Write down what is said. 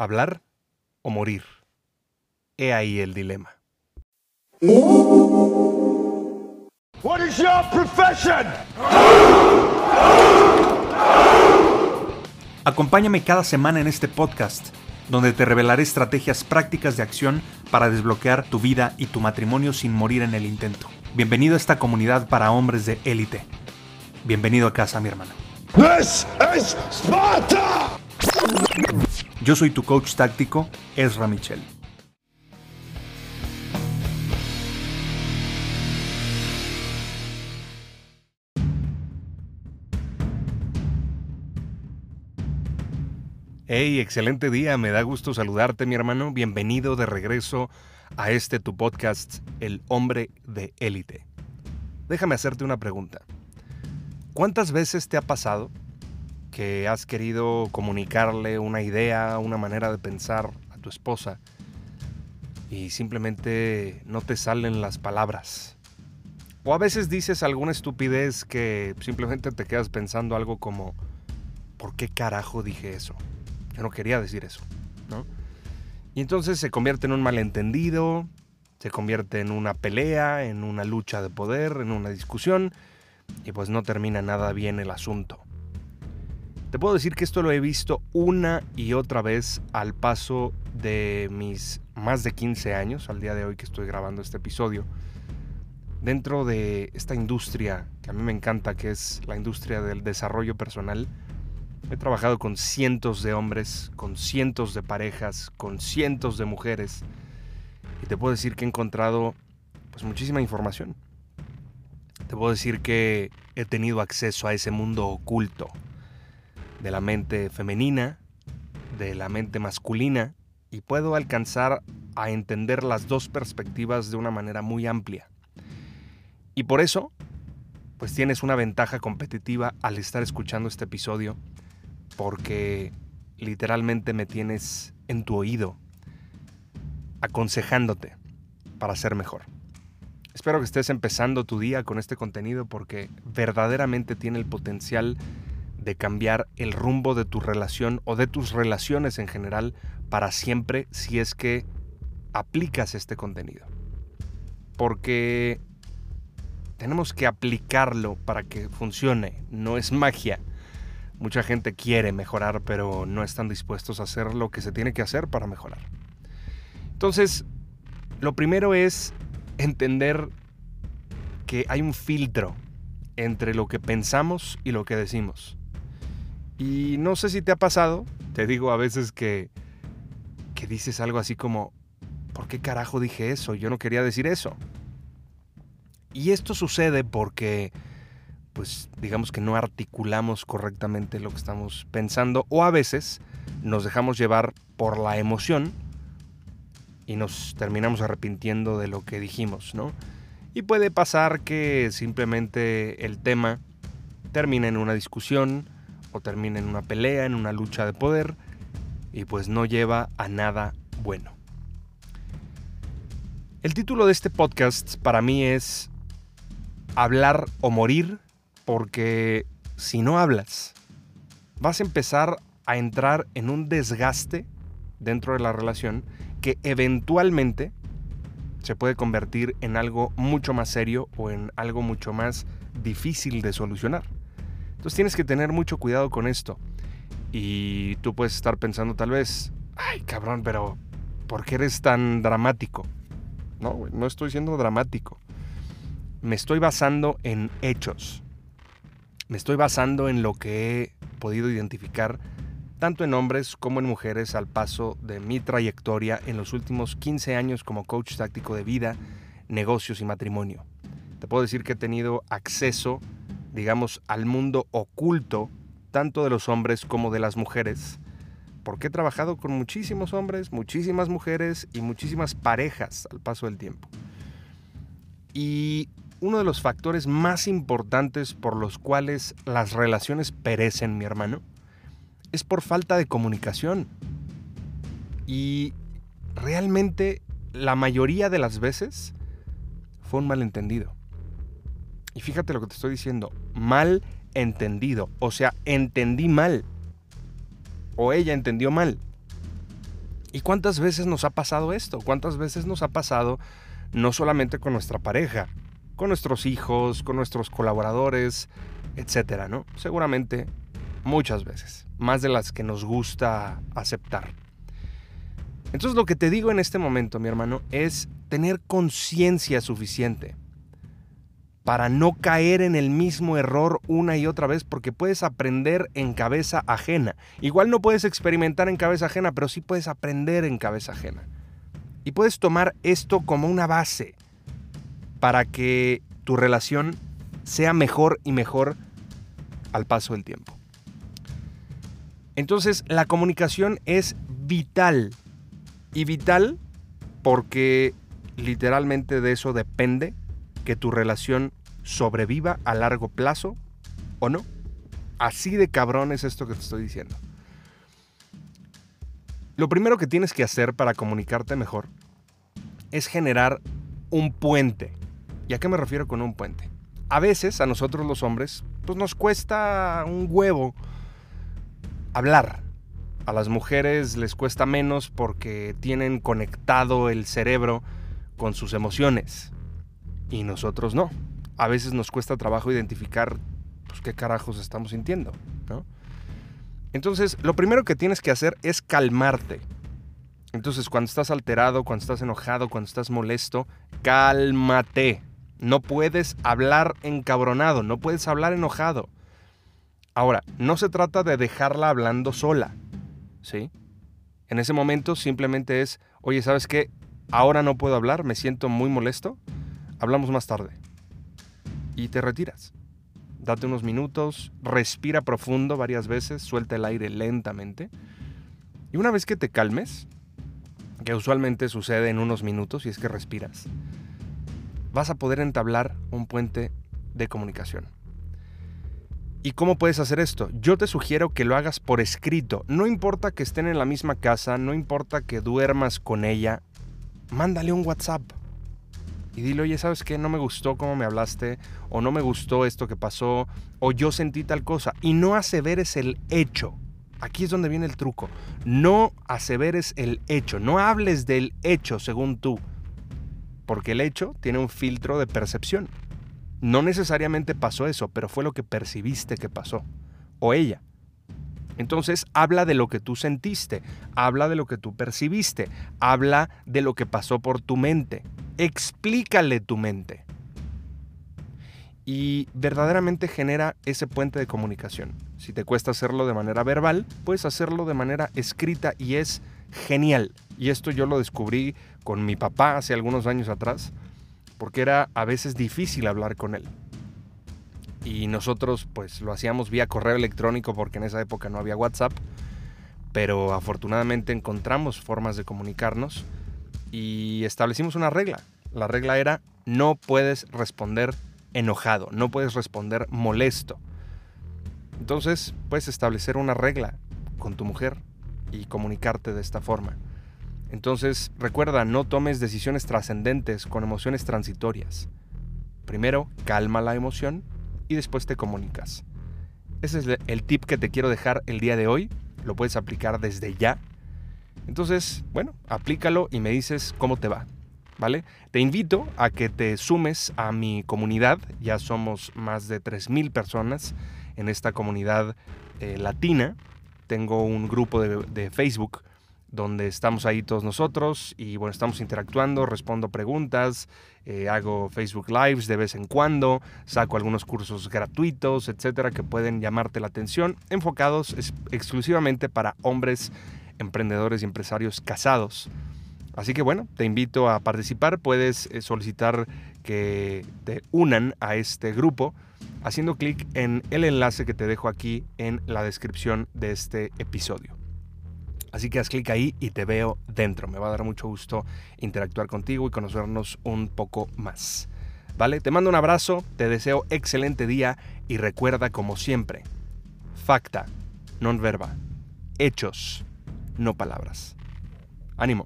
¿Hablar o morir? He ahí el dilema. What is your profession? Acompáñame cada semana en este podcast, donde te revelaré estrategias prácticas de acción para desbloquear tu vida y tu matrimonio sin morir en el intento. Bienvenido a esta comunidad para hombres de élite. Bienvenido a casa, mi hermano. This is Sparta! Yo soy tu coach táctico, Ezra Michel. Hey, excelente día, me da gusto saludarte mi hermano, bienvenido de regreso a este tu podcast, El hombre de élite. Déjame hacerte una pregunta. ¿Cuántas veces te ha pasado que has querido comunicarle una idea, una manera de pensar a tu esposa y simplemente no te salen las palabras? O a veces dices alguna estupidez que simplemente te quedas pensando algo como, ¿por qué carajo dije eso? Yo no quería decir eso, ¿no? Y entonces se convierte en un malentendido, se convierte en una pelea, en una lucha de poder, en una discusión, y pues no termina nada bien el asunto. Te puedo decir que esto lo he visto una y otra vez al paso de mis más de 15 años, al día de hoy que estoy grabando este episodio, dentro de esta industria que a mí me encanta, que es la industria del desarrollo personal. He trabajado con cientos de hombres, con cientos de parejas, con cientos de mujeres, y te puedo decir que he encontrado pues muchísima información. Te puedo decir que he tenido acceso a ese mundo oculto de la mente femenina, de la mente masculina, y puedo alcanzar a entender las dos perspectivas de una manera muy amplia. Y por eso, pues tienes una ventaja competitiva al estar escuchando este episodio, porque literalmente me tienes en tu oído, aconsejándote para ser mejor. Espero que estés empezando tu día con este contenido porque verdaderamente tiene el potencial de cambiar el rumbo de tu relación o de tus relaciones en general para siempre si es que aplicas este contenido. Porque tenemos que aplicarlo para que funcione, no es magia. Mucha gente quiere mejorar, pero no están dispuestos a hacer lo que se tiene que hacer para mejorar. Entonces, lo primero es entender que hay un filtro entre lo que pensamos y lo que decimos. Y no sé si te ha pasado, te digo a veces que, que dices algo así como, ¿por qué carajo dije eso? Yo no quería decir eso. Y esto sucede porque, pues digamos que no articulamos correctamente lo que estamos pensando o a veces nos dejamos llevar por la emoción y nos terminamos arrepintiendo de lo que dijimos, ¿no? Y puede pasar que simplemente el tema termine en una discusión, o termina en una pelea, en una lucha de poder y pues no lleva a nada bueno. El título de este podcast para mí es Hablar o morir porque si no hablas vas a empezar a entrar en un desgaste dentro de la relación que eventualmente se puede convertir en algo mucho más serio o en algo mucho más difícil de solucionar. Entonces tienes que tener mucho cuidado con esto. Y tú puedes estar pensando tal vez, ay cabrón, pero ¿por qué eres tan dramático? No, no estoy siendo dramático. Me estoy basando en hechos. Me estoy basando en lo que he podido identificar tanto en hombres como en mujeres al paso de mi trayectoria en los últimos 15 años como coach táctico de vida, negocios y matrimonio. Te puedo decir que he tenido acceso digamos, al mundo oculto, tanto de los hombres como de las mujeres, porque he trabajado con muchísimos hombres, muchísimas mujeres y muchísimas parejas al paso del tiempo. Y uno de los factores más importantes por los cuales las relaciones perecen, mi hermano, es por falta de comunicación. Y realmente la mayoría de las veces fue un malentendido. Y fíjate lo que te estoy diciendo, mal entendido. O sea, entendí mal. O ella entendió mal. ¿Y cuántas veces nos ha pasado esto? ¿Cuántas veces nos ha pasado no solamente con nuestra pareja, con nuestros hijos, con nuestros colaboradores, etcétera, ¿no? Seguramente muchas veces, más de las que nos gusta aceptar. Entonces lo que te digo en este momento, mi hermano, es tener conciencia suficiente para no caer en el mismo error una y otra vez, porque puedes aprender en cabeza ajena. Igual no puedes experimentar en cabeza ajena, pero sí puedes aprender en cabeza ajena. Y puedes tomar esto como una base para que tu relación sea mejor y mejor al paso del tiempo. Entonces, la comunicación es vital. Y vital porque literalmente de eso depende que tu relación sobreviva a largo plazo o no. Así de cabrón es esto que te estoy diciendo. Lo primero que tienes que hacer para comunicarte mejor es generar un puente. ¿Y a qué me refiero con un puente? A veces a nosotros los hombres pues nos cuesta un huevo hablar. A las mujeres les cuesta menos porque tienen conectado el cerebro con sus emociones y nosotros no. A veces nos cuesta trabajo identificar pues, qué carajos estamos sintiendo, ¿no? Entonces, lo primero que tienes que hacer es calmarte. Entonces, cuando estás alterado, cuando estás enojado, cuando estás molesto, cálmate. No puedes hablar encabronado, no puedes hablar enojado. Ahora, no se trata de dejarla hablando sola, ¿sí? En ese momento simplemente es, oye, ¿sabes qué? Ahora no puedo hablar, me siento muy molesto hablamos más tarde. Y te retiras. Date unos minutos, respira profundo varias veces, suelta el aire lentamente. Y una vez que te calmes, que usualmente sucede en unos minutos y es que respiras, vas a poder entablar un puente de comunicación. ¿Y cómo puedes hacer esto? Yo te sugiero que lo hagas por escrito. No importa que estén en la misma casa, no importa que duermas con ella, mándale un WhatsApp y dile, oye, ¿sabes qué? No me gustó cómo me hablaste, o no me gustó esto que pasó, o yo sentí tal cosa. Y no aseveres el hecho. Aquí es donde viene el truco. No aseveres el hecho, no hables del hecho según tú, porque el hecho tiene un filtro de percepción. No necesariamente pasó eso, pero fue lo que percibiste que pasó, o ella. Entonces habla de lo que tú sentiste, habla de lo que tú percibiste, habla de lo que pasó por tu mente, explícale tu mente. Y verdaderamente genera ese puente de comunicación. Si te cuesta hacerlo de manera verbal, puedes hacerlo de manera escrita y es genial. Y esto yo lo descubrí con mi papá hace algunos años atrás, porque era a veces difícil hablar con él y nosotros pues lo hacíamos vía correo electrónico porque en esa época no había WhatsApp, pero afortunadamente encontramos formas de comunicarnos y establecimos una regla. La regla era no puedes responder enojado, no puedes responder molesto. Entonces puedes establecer una regla con tu mujer y comunicarte de esta forma. Entonces recuerda, no tomes decisiones trascendentes con emociones transitorias. Primero, calma la emoción y después te comunicas. Ese es el tip que te quiero dejar el día de hoy. Lo puedes aplicar desde ya. Entonces, bueno, aplícalo y me dices cómo te va. ¿Vale? Te invito a que te sumes a mi comunidad. Ya somos más de 3.000 personas en esta comunidad eh, latina. Tengo un grupo de, Facebook donde estamos ahí todos nosotros y bueno, estamos interactuando, respondo preguntas, eh, hago Facebook Lives de vez en cuando, saco algunos cursos gratuitos, etcétera, que pueden llamarte la atención, enfocados exclusivamente para hombres emprendedores y empresarios casados. Así que bueno, te invito a participar, puedes eh, solicitar que te unan a este grupo haciendo clic en el enlace que te dejo aquí en la descripción de este episodio. Así que haz clic ahí y te veo dentro. Me va a dar mucho gusto interactuar contigo y conocernos un poco más. ¿Vale? Te mando un abrazo, te deseo excelente día y recuerda como siempre, facta, non verba, hechos, no palabras. Ánimo.